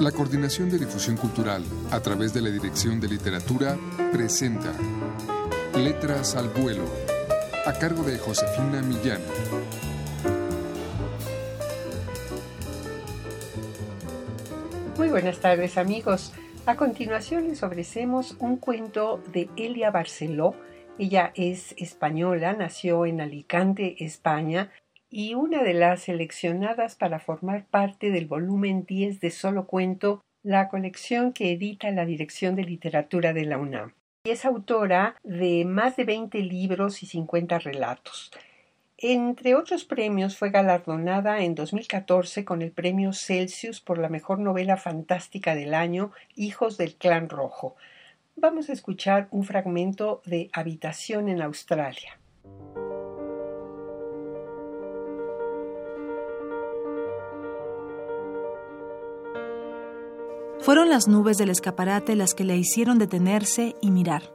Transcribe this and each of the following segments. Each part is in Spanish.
La Coordinación de Difusión Cultural, a través de la Dirección de Literatura, presenta Letras al Vuelo, a cargo de Josefina Millán. Muy buenas tardes amigos. A continuación les ofrecemos un cuento de Elia Barceló. Ella es española, nació en Alicante, España, y una de las seleccionadas para formar parte del volumen 10 de Solo Cuento, la colección que edita la Dirección de Literatura de la UNAM. Es autora de más de 20 libros y 50 relatos. Entre otros premios fue galardonada en 2014 con el premio Celsius por la mejor novela fantástica del año, Hijos del Clan Rojo. Vamos a escuchar un fragmento de Habitación en Australia. Fueron las nubes del escaparate las que le hicieron detenerse y mirar.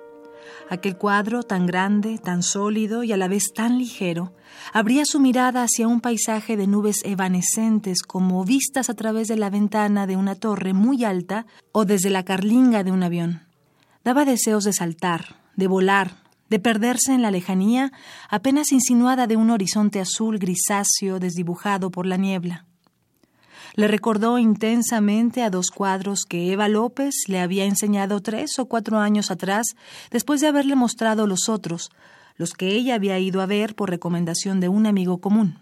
Aquel cuadro tan grande, tan sólido y a la vez tan ligero, abría su mirada hacia un paisaje de nubes evanescentes como vistas a través de la ventana de una torre muy alta o desde la carlinga de un avión. Daba deseos de saltar, de volar, de perderse en la lejanía apenas insinuada de un horizonte azul grisáceo desdibujado por la niebla le recordó intensamente a dos cuadros que Eva López le había enseñado tres o cuatro años atrás, después de haberle mostrado los otros, los que ella había ido a ver por recomendación de un amigo común.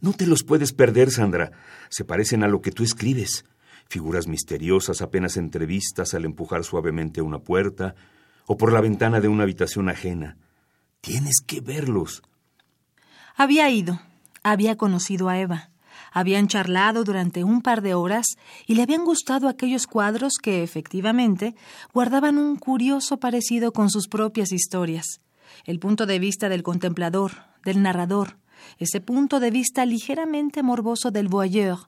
No te los puedes perder, Sandra. Se parecen a lo que tú escribes. Figuras misteriosas apenas entrevistas al empujar suavemente una puerta o por la ventana de una habitación ajena. Tienes que verlos. Había ido. Había conocido a Eva. Habían charlado durante un par de horas y le habían gustado aquellos cuadros que, efectivamente, guardaban un curioso parecido con sus propias historias. El punto de vista del contemplador, del narrador, ese punto de vista ligeramente morboso del voyeur,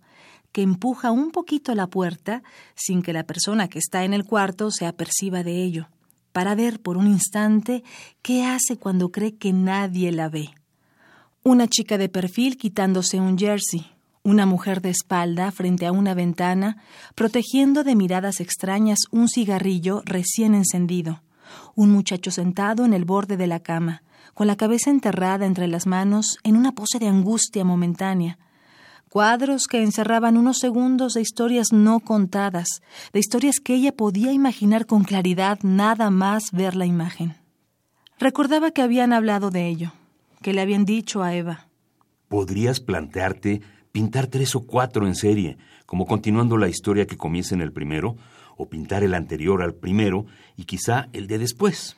que empuja un poquito la puerta sin que la persona que está en el cuarto se aperciba de ello, para ver por un instante qué hace cuando cree que nadie la ve. Una chica de perfil quitándose un jersey, una mujer de espalda frente a una ventana, protegiendo de miradas extrañas un cigarrillo recién encendido, un muchacho sentado en el borde de la cama, con la cabeza enterrada entre las manos en una pose de angustia momentánea, cuadros que encerraban unos segundos de historias no contadas, de historias que ella podía imaginar con claridad nada más ver la imagen. Recordaba que habían hablado de ello, que le habían dicho a Eva. ¿Podrías plantearte pintar tres o cuatro en serie, como continuando la historia que comienza en el primero, o pintar el anterior al primero y quizá el de después.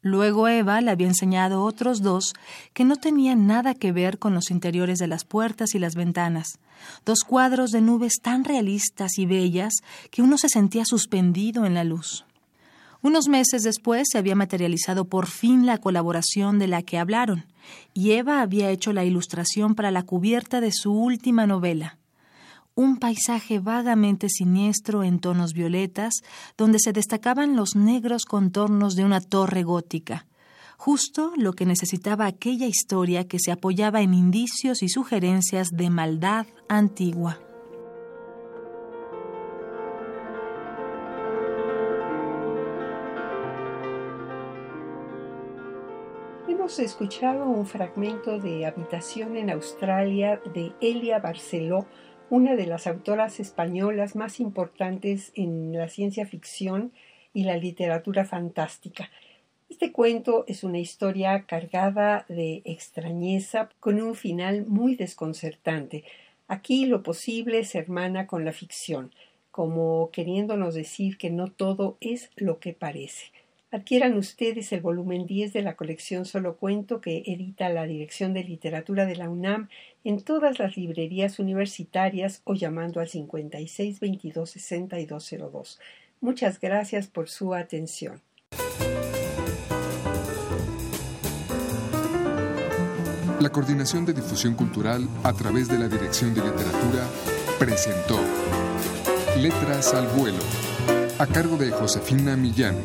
Luego Eva le había enseñado otros dos que no tenían nada que ver con los interiores de las puertas y las ventanas, dos cuadros de nubes tan realistas y bellas que uno se sentía suspendido en la luz. Unos meses después se había materializado por fin la colaboración de la que hablaron, y Eva había hecho la ilustración para la cubierta de su última novela. Un paisaje vagamente siniestro en tonos violetas, donde se destacaban los negros contornos de una torre gótica, justo lo que necesitaba aquella historia que se apoyaba en indicios y sugerencias de maldad antigua. Hemos escuchado un fragmento de Habitación en Australia de Elia Barceló, una de las autoras españolas más importantes en la ciencia ficción y la literatura fantástica. Este cuento es una historia cargada de extrañeza con un final muy desconcertante. Aquí lo posible se hermana con la ficción, como queriéndonos decir que no todo es lo que parece. Adquieran ustedes el volumen 10 de la colección Solo Cuento que edita la Dirección de Literatura de la UNAM en todas las librerías universitarias o llamando al 56 22 6202. Muchas gracias por su atención. La Coordinación de Difusión Cultural a través de la Dirección de Literatura presentó Letras al Vuelo a cargo de Josefina Millán.